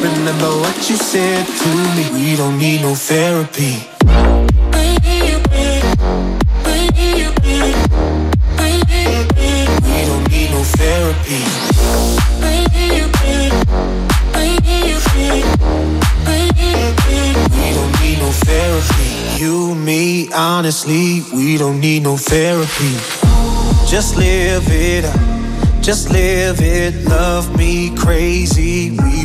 Remember what you said to me. We don't need no therapy. We don't need no therapy. We don't need no therapy. You, me, honestly, we don't need no therapy. Just live it up just live it, love me crazy. We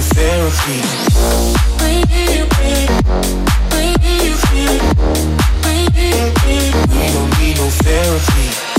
Therapy. We don't need no therapy.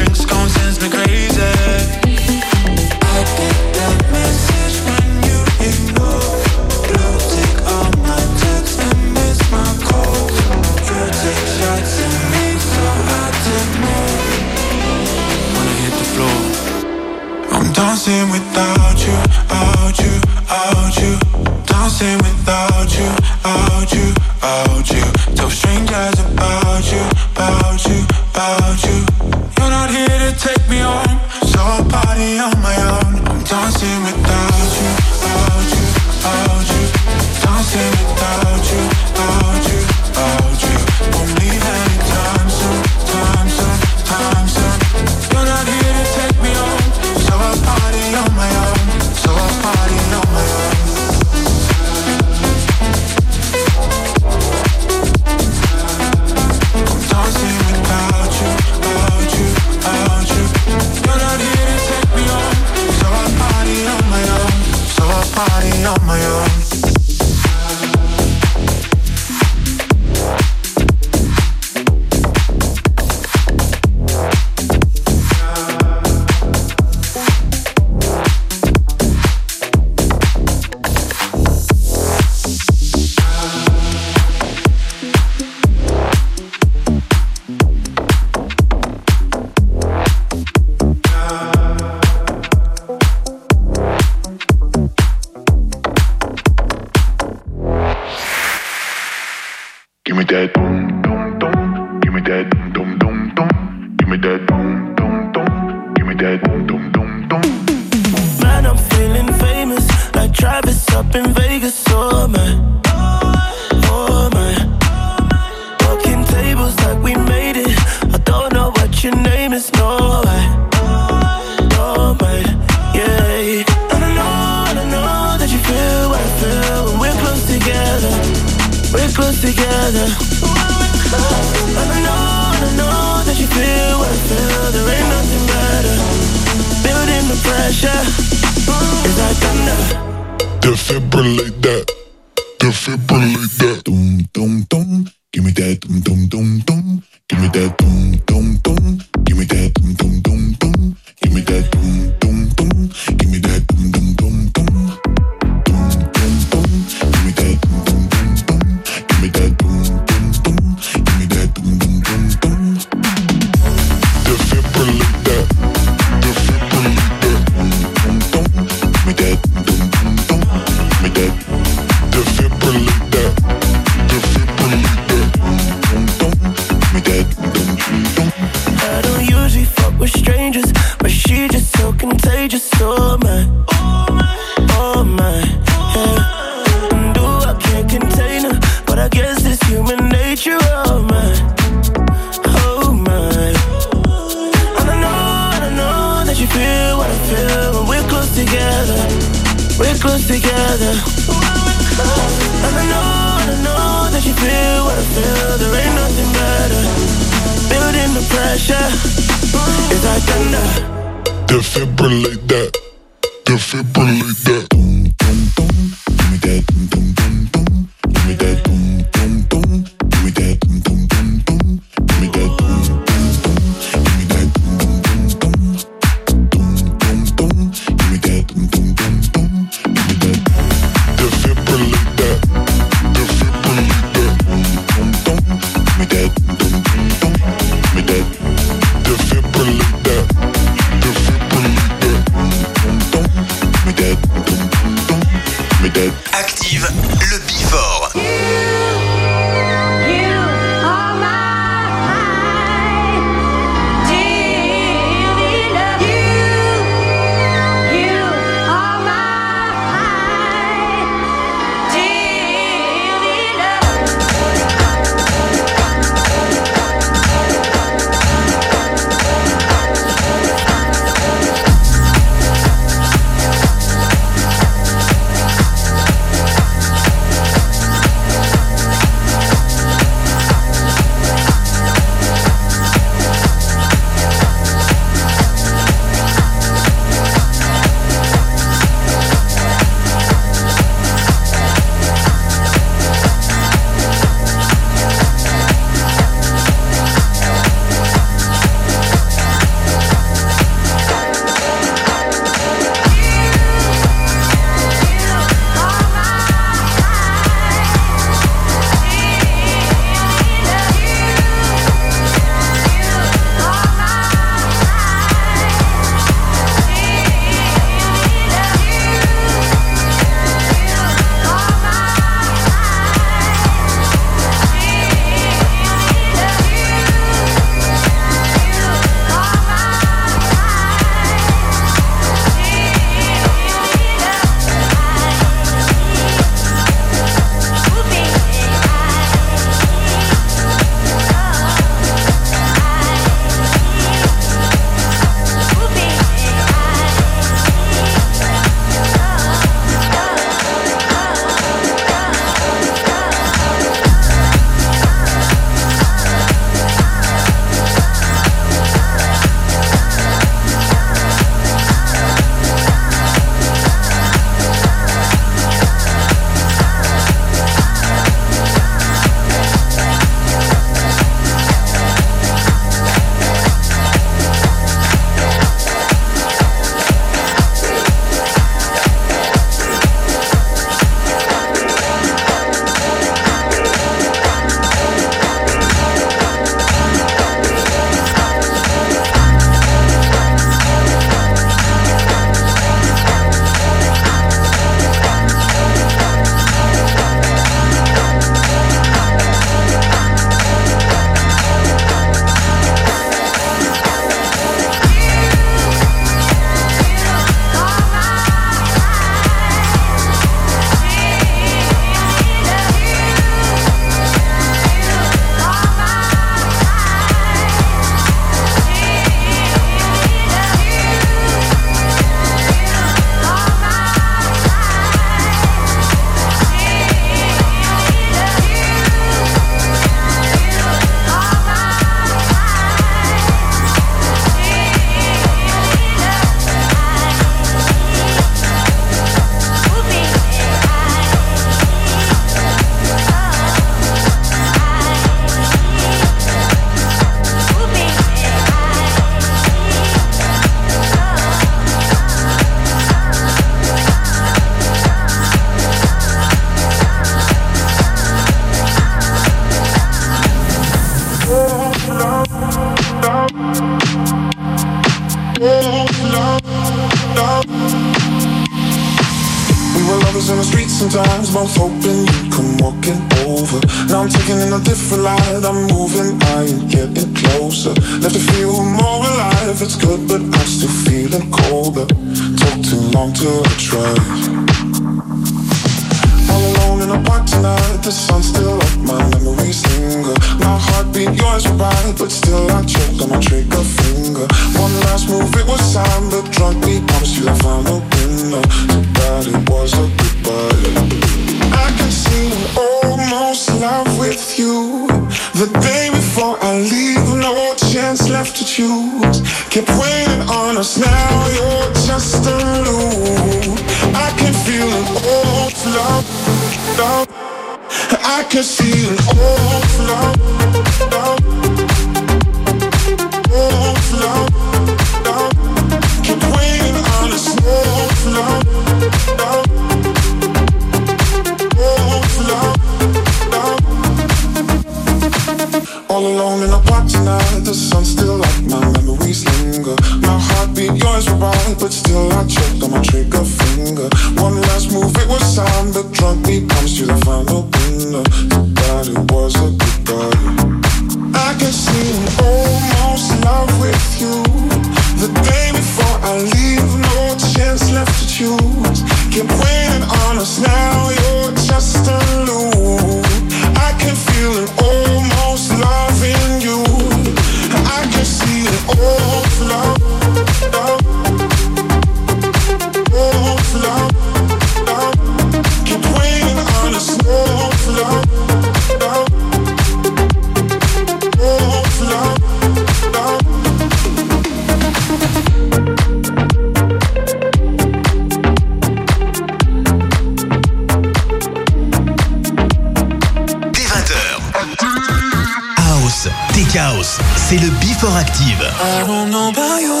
c'est le Before Active. I don't know about you,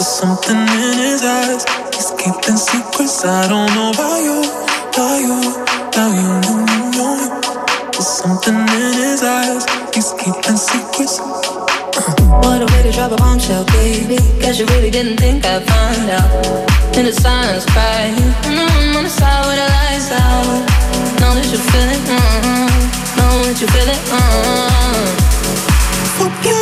something in his eyes. I don't know about you, something in his eyes. Uh. What a way to drop a bombshell, baby. Guess you really didn't think I'd find out. In the silence. And mm-hmm, on the out. Mm-hmm. Can't you feel it? Mm-hmm. Hope you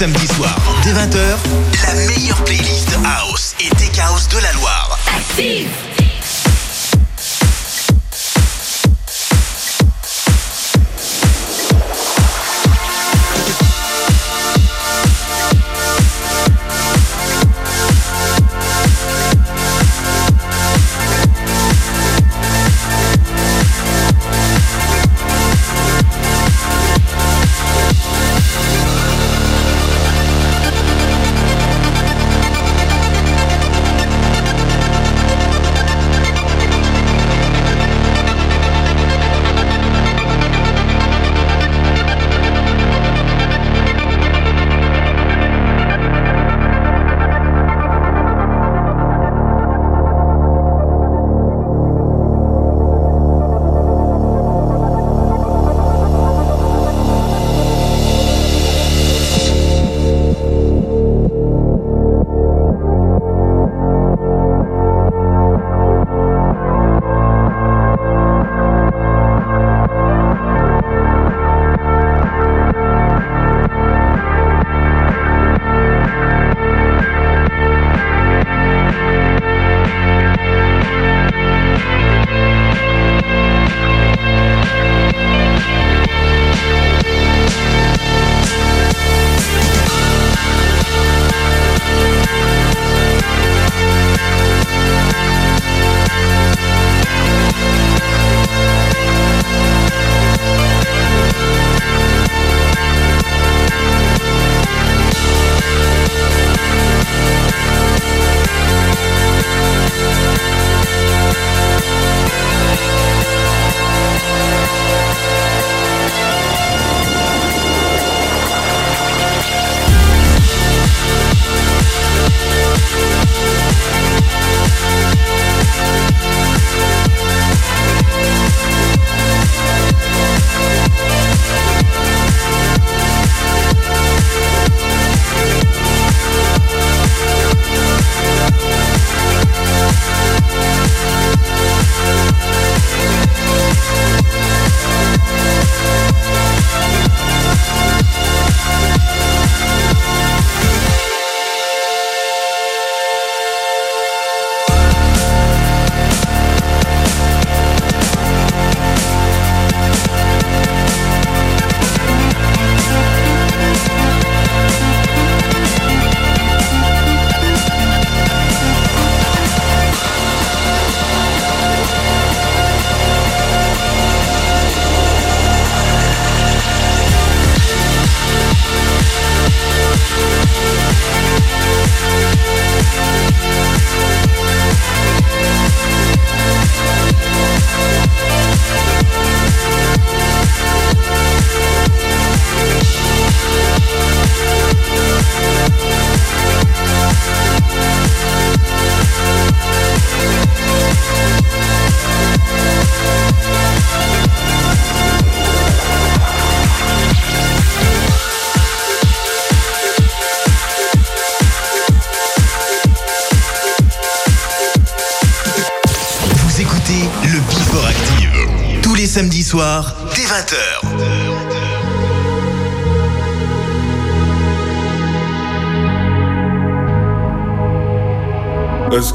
tous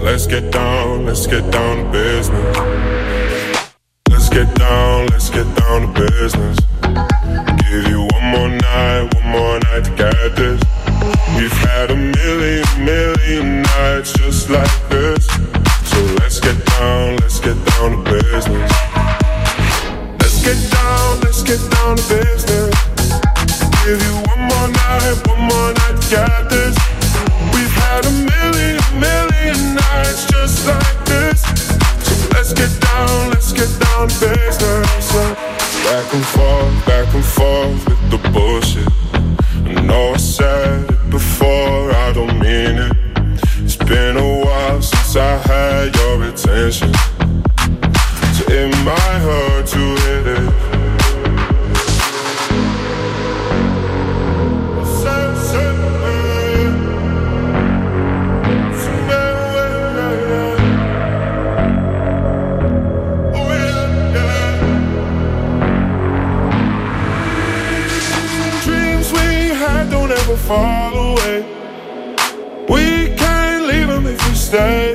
Let's get down, let's get down to business. Let's get down, let's get down to business. Give you one more night, one more night to get this. Your attention. So it might hurt to hit it. Dreams we had don't ever fall away. We can't leave them if we stay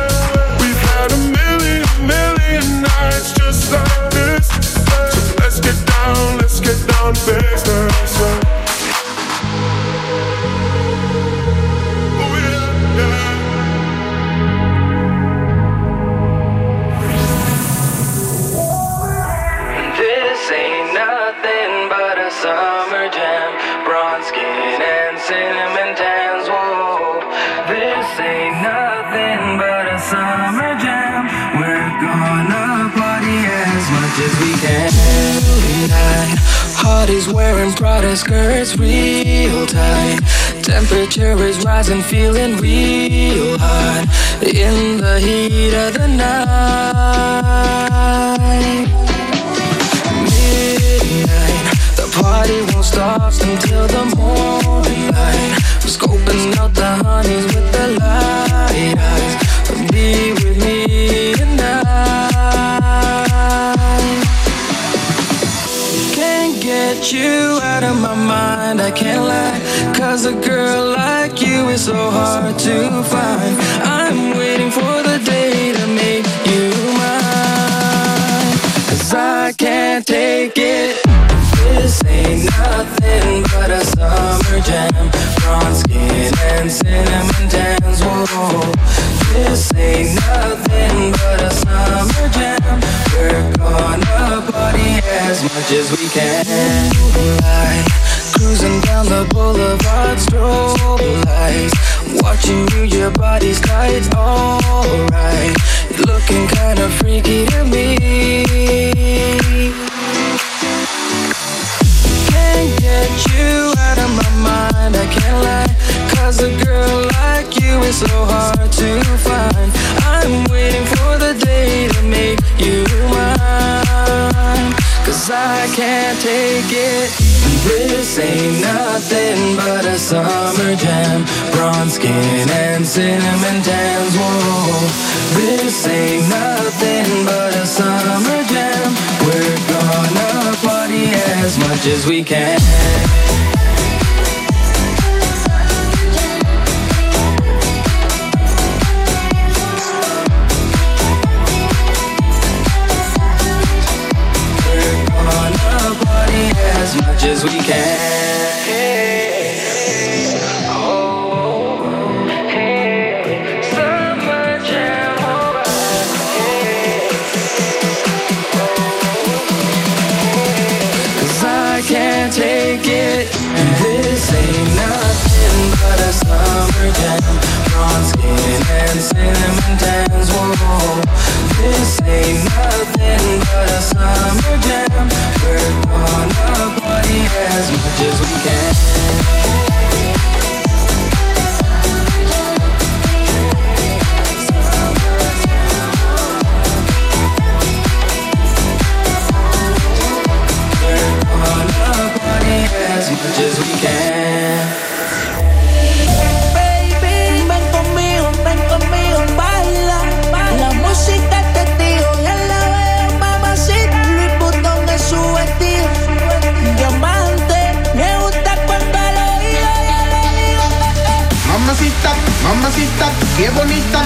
Business. Hotties wearing Prada skirts real tight. Temperature is rising, feeling real hot in the heat of the night midnight. The party won't stop until the morning light. We're scoping out the honeys with you out of my mind, I can't lie. Cause a girl like you is so hard to find. I'm waiting for the day to make you mine. Cause I can't take it. This ain't nothing but a summer jam. Bronze skin and cinnamon tans. Whoa. This ain't nothing but a summer jam. We're gonna party as much as we can. Moonlight, cruising down the boulevard, strobe lights. Watching you, your body's tight, alright. Looking kinda freaky to me. Get you out of my mind, I can't lie. Cause a girl like you is so hard to find. I'm waiting for the day to make you mine. Cause I can't take it. This ain't nothing but a summer jam. Bronze skin and cinnamon tans. Whoa. This ain't nothing but a summer jam as much as we can. We're gonna party as much as we can. tan, drawn skin and cinnamon tans. Whoa, this ain't nothing but a summer jam. We're gonna party as much as we can. Qué bonita.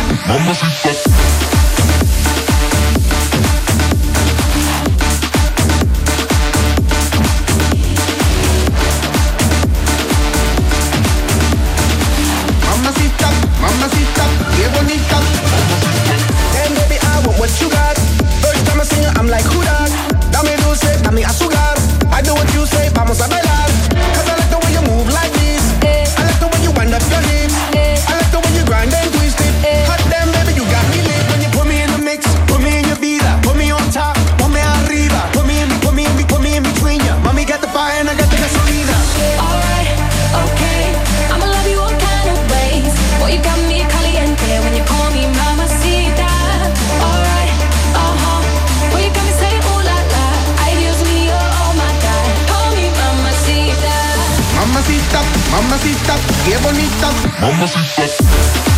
qué bonita. Mamacita.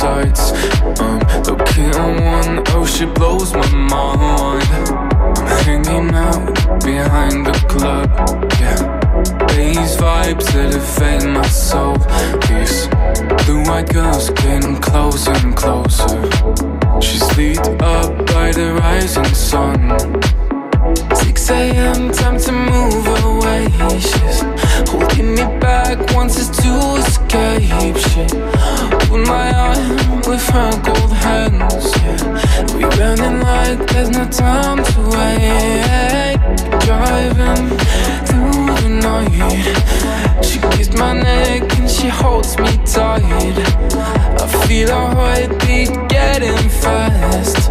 sights. Um, I'm looking at one, oh she blows my mind. I'm hanging out behind the club, yeah. These vibes that invade my soul. These blue white girls getting closer and closer. She's lit up by the rising sun. 6 a.m., time to move away. She's holding me back, wants us to escape. She pulled my arm with her gold hands. Yeah. We running like there's no time to wait. Driving through the night. She kissed my neck and she holds me tight. I feel our heartbeat getting fast.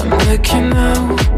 I'm looking out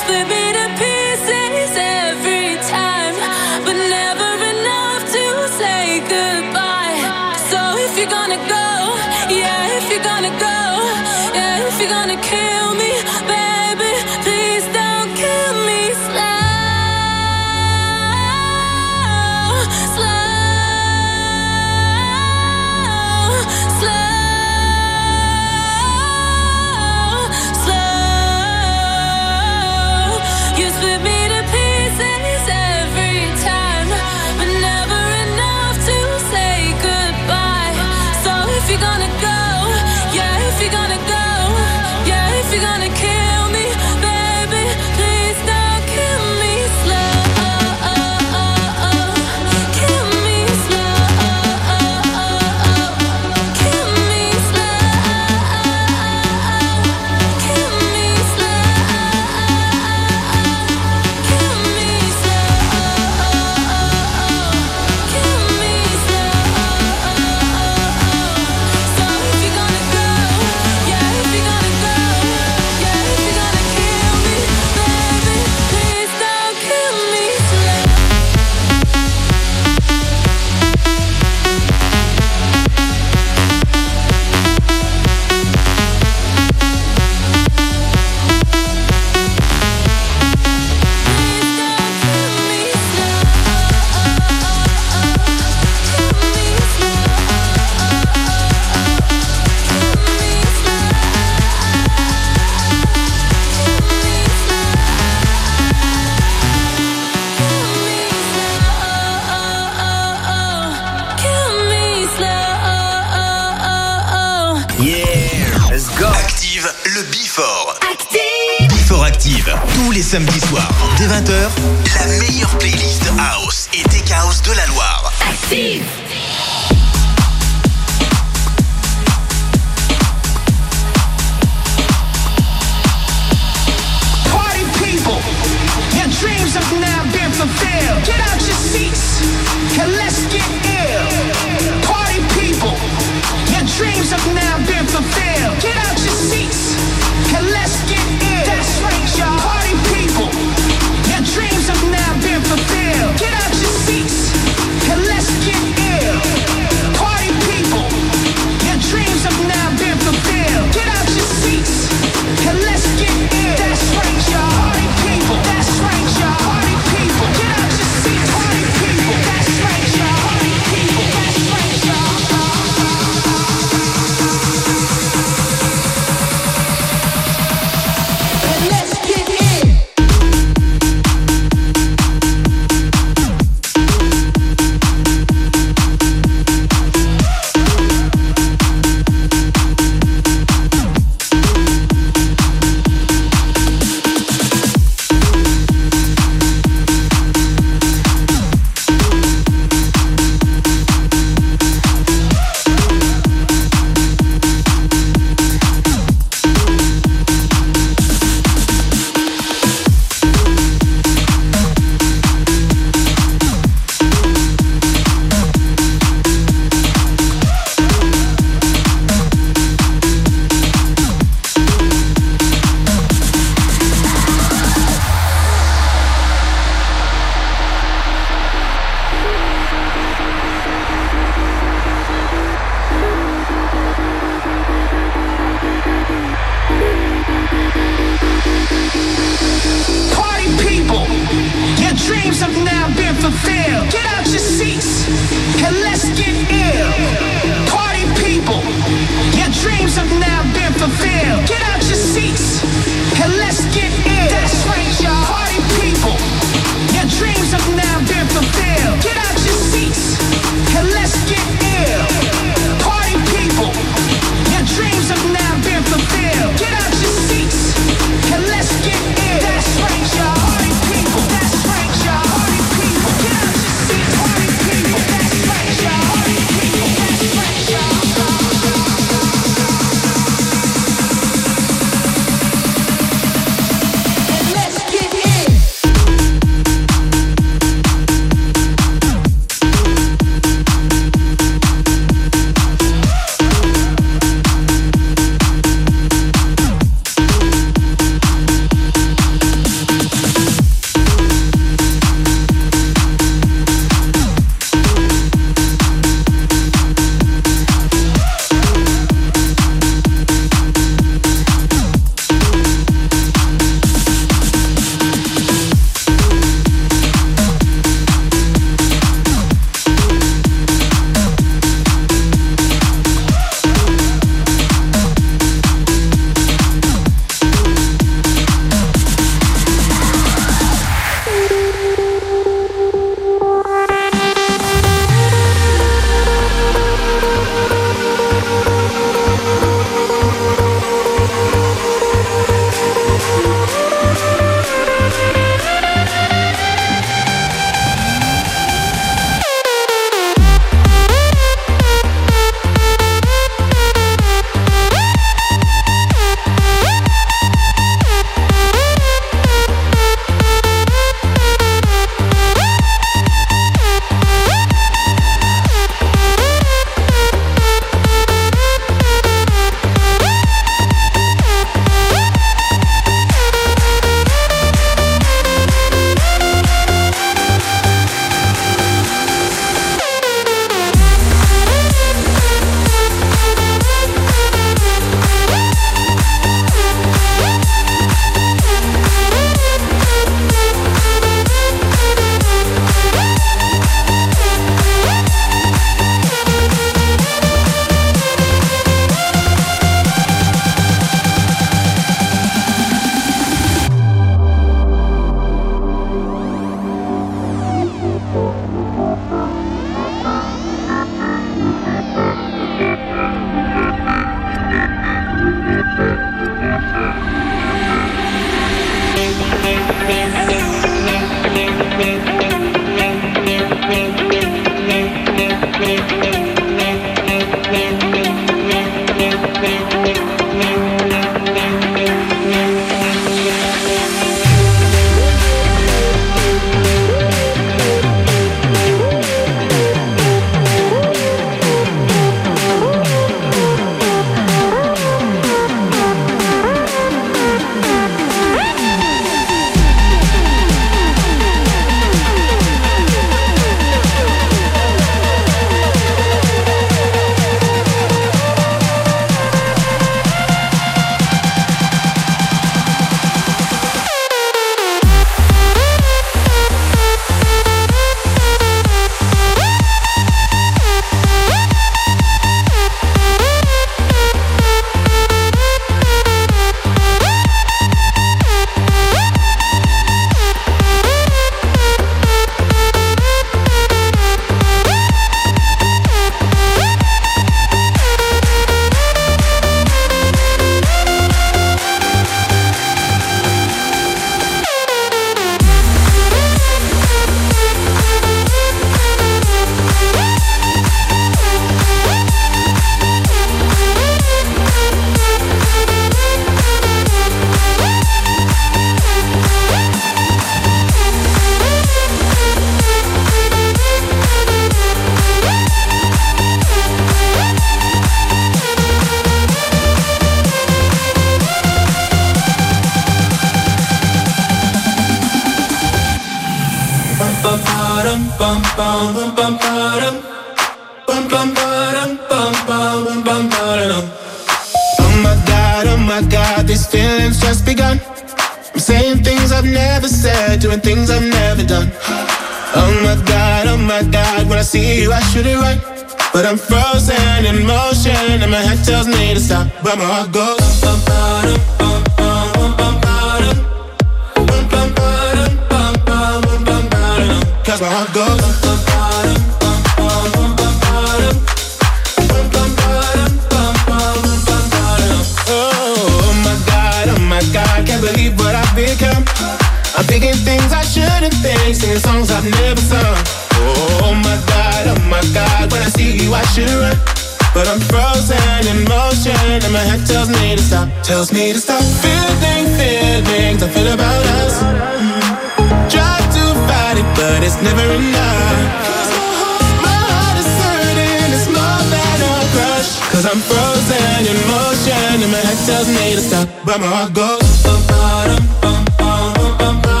dancing in motion And my head tells me to stop. But my heart goes. Bum, bum, bum, bum, Bum,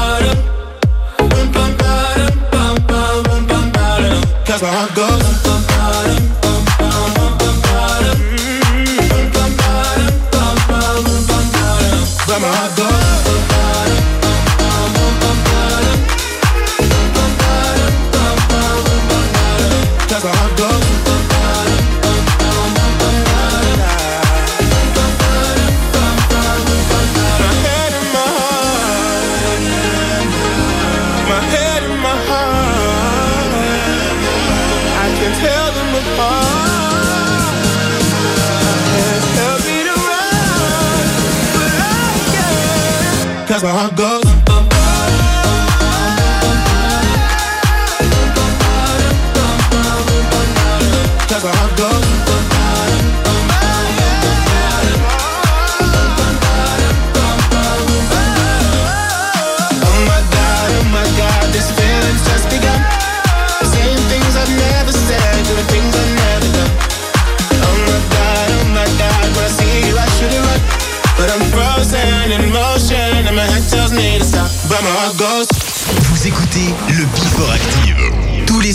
Cause my heart goes. bum, bum, Saga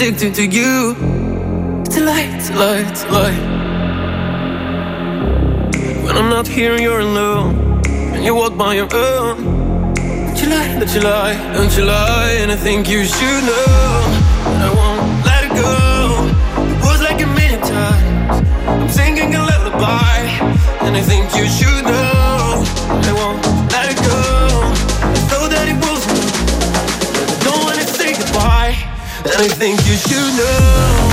addicted to you. It's a lie, it's a lie, it's a lie. When I'm not here, you're alone, and you walk by your own. Don't you lie, don't you lie, don't you lie, and I think you should know. And I won't let it go. It was like a million times. I'm singing a lullaby, and I think you should know. I think you should know.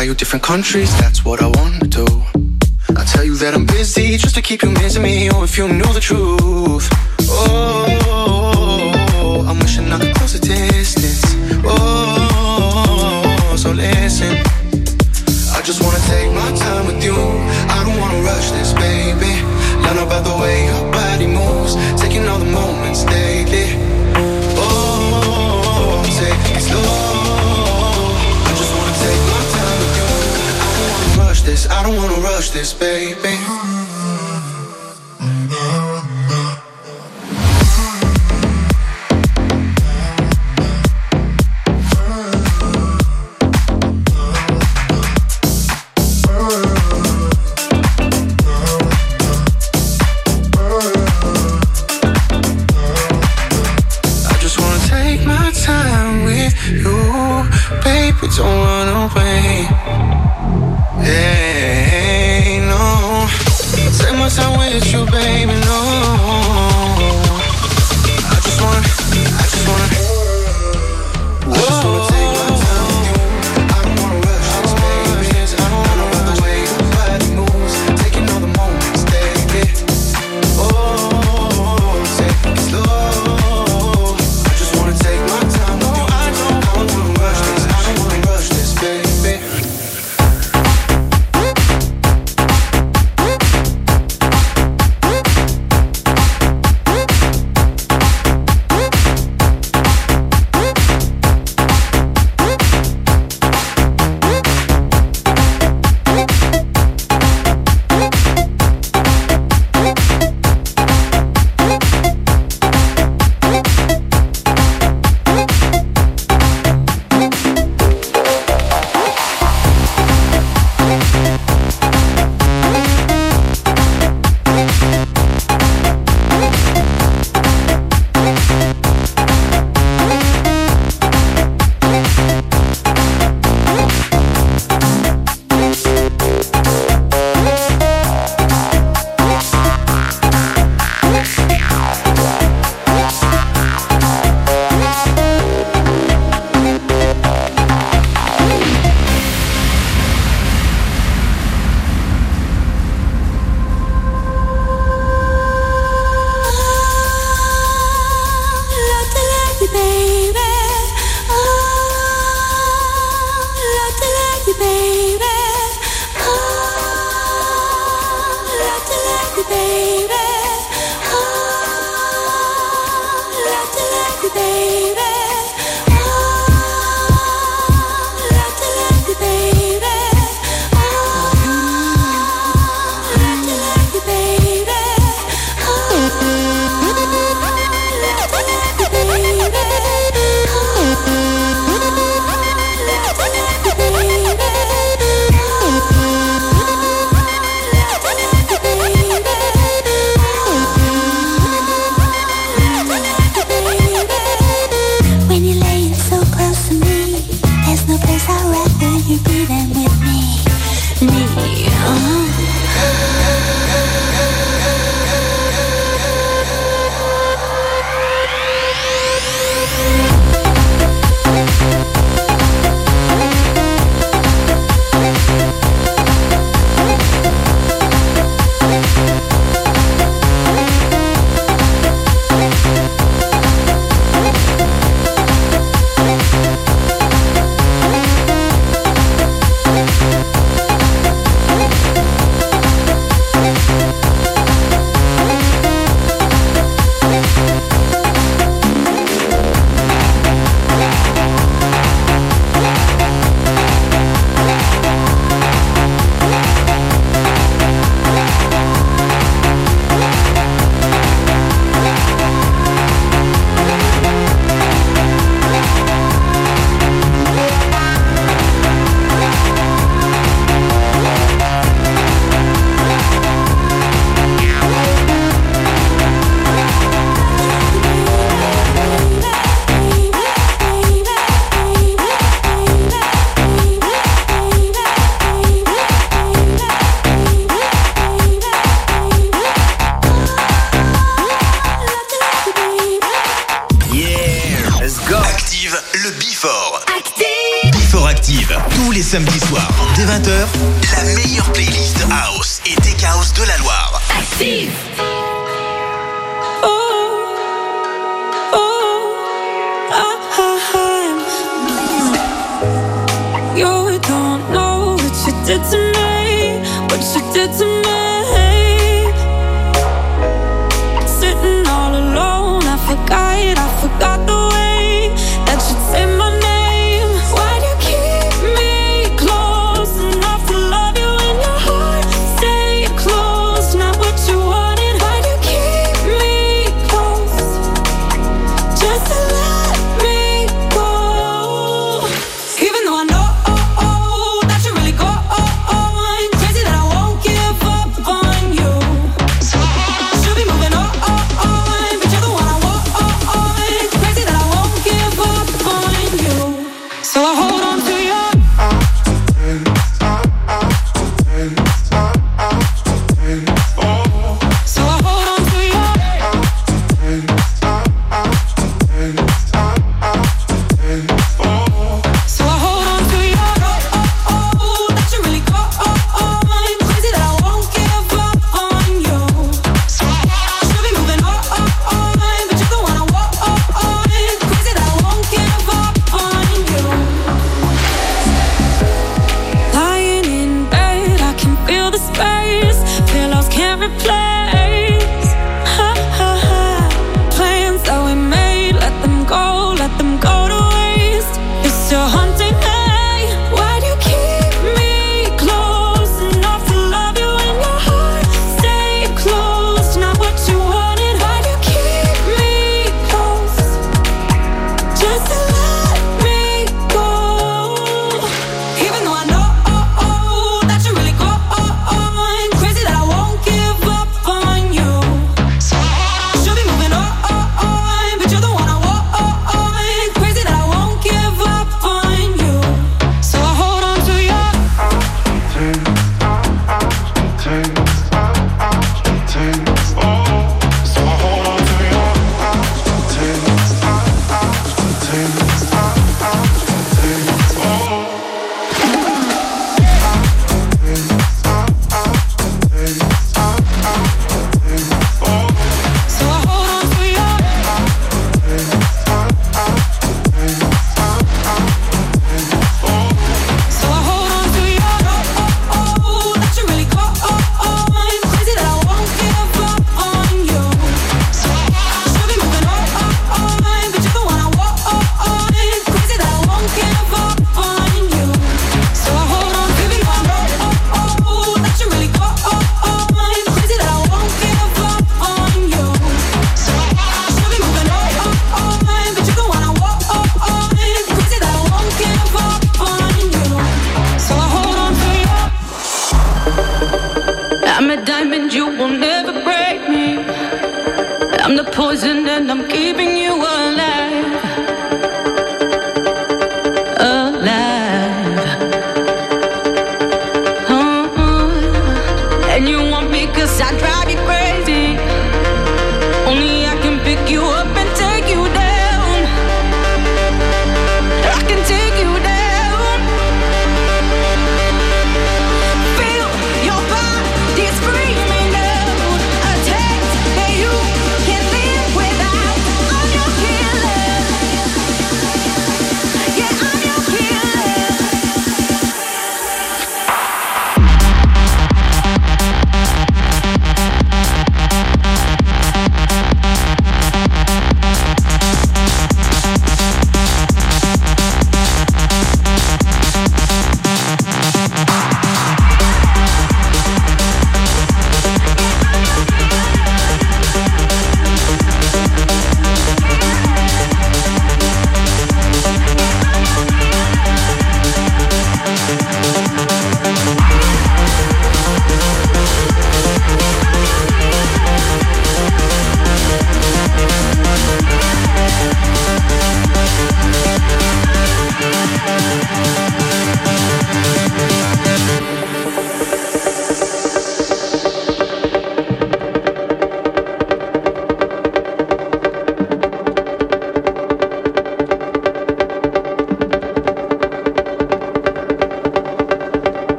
fly you different countries. That's what I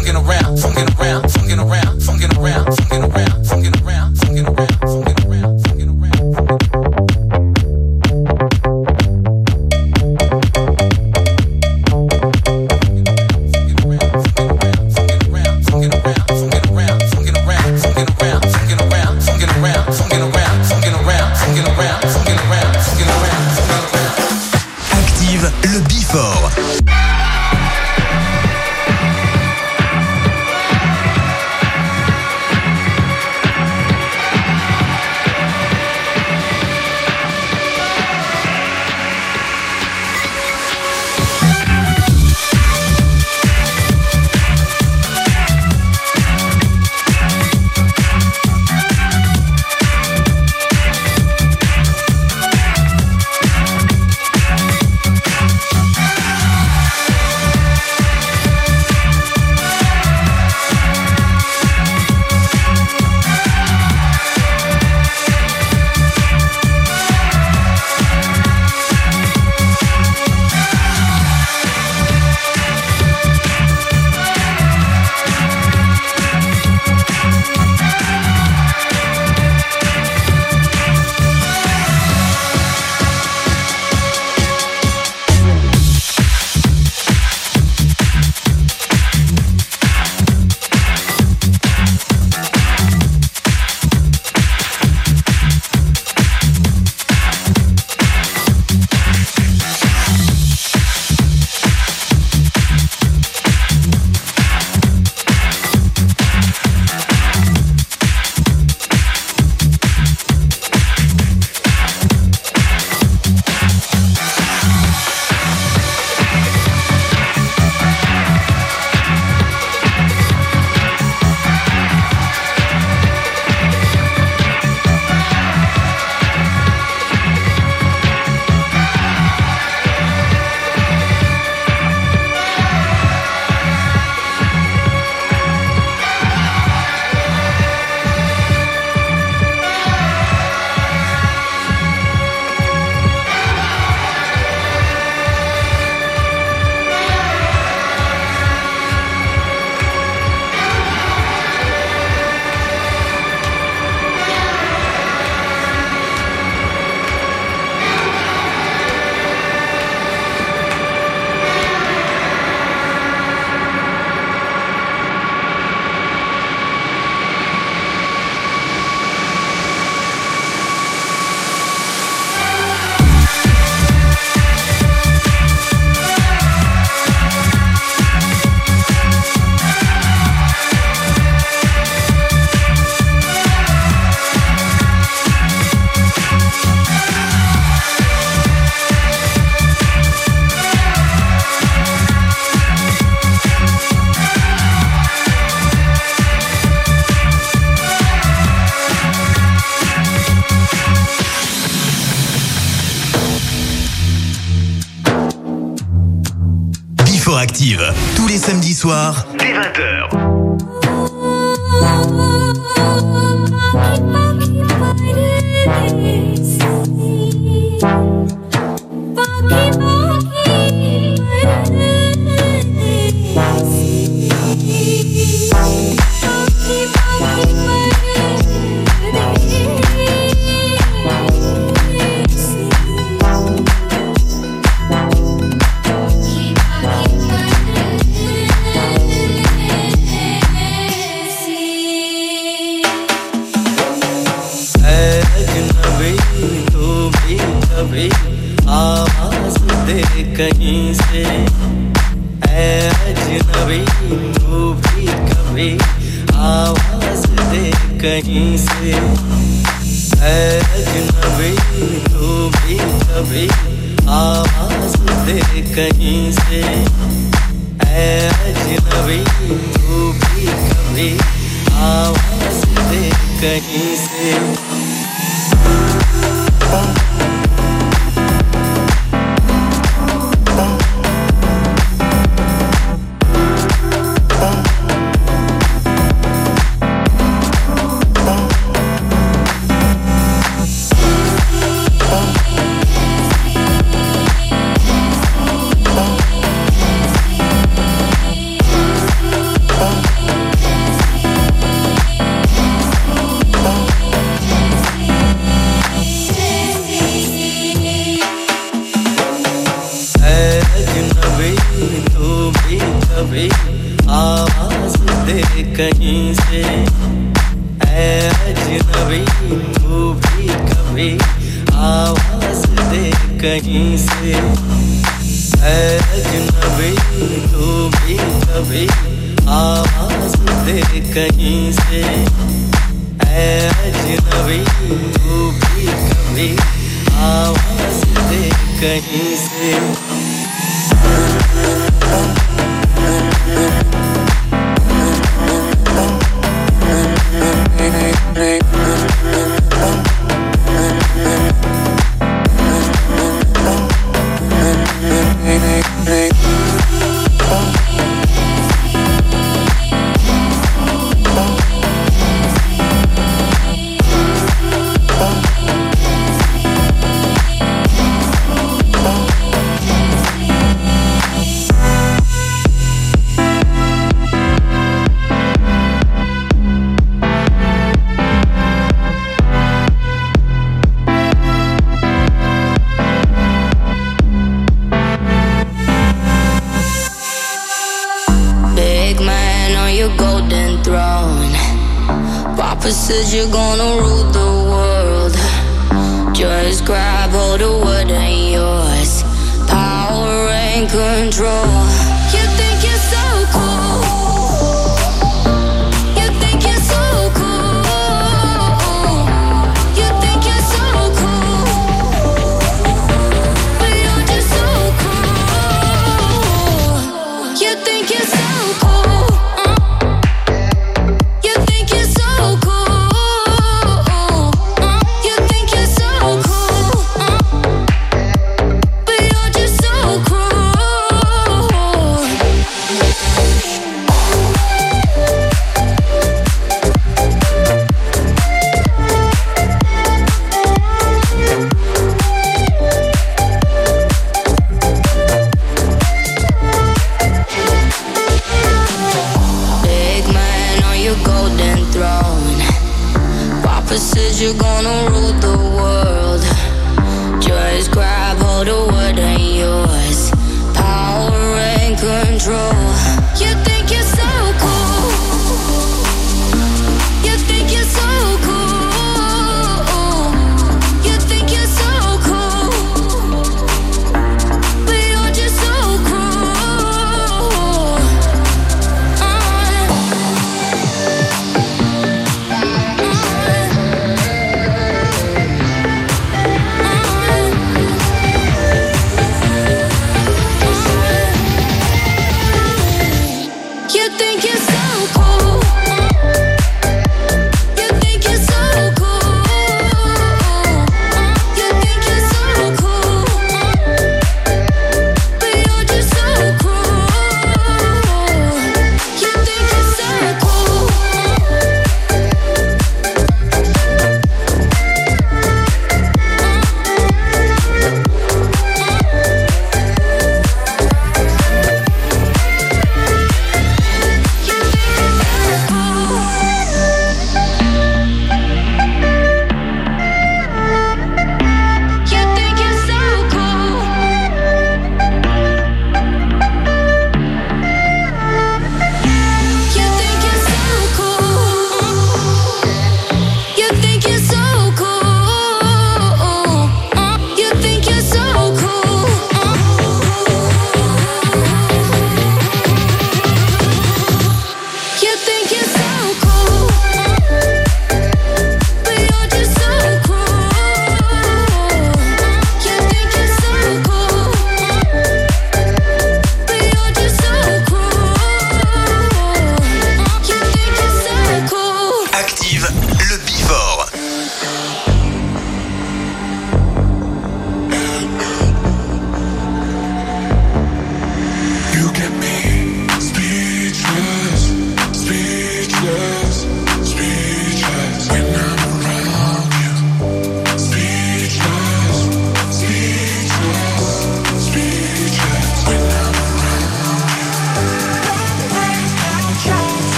around. से। अजनबी तू भी कभी आवाज़ दे कहीं से। अजनबी तू भी कभी आवाज़ दे कहीं से।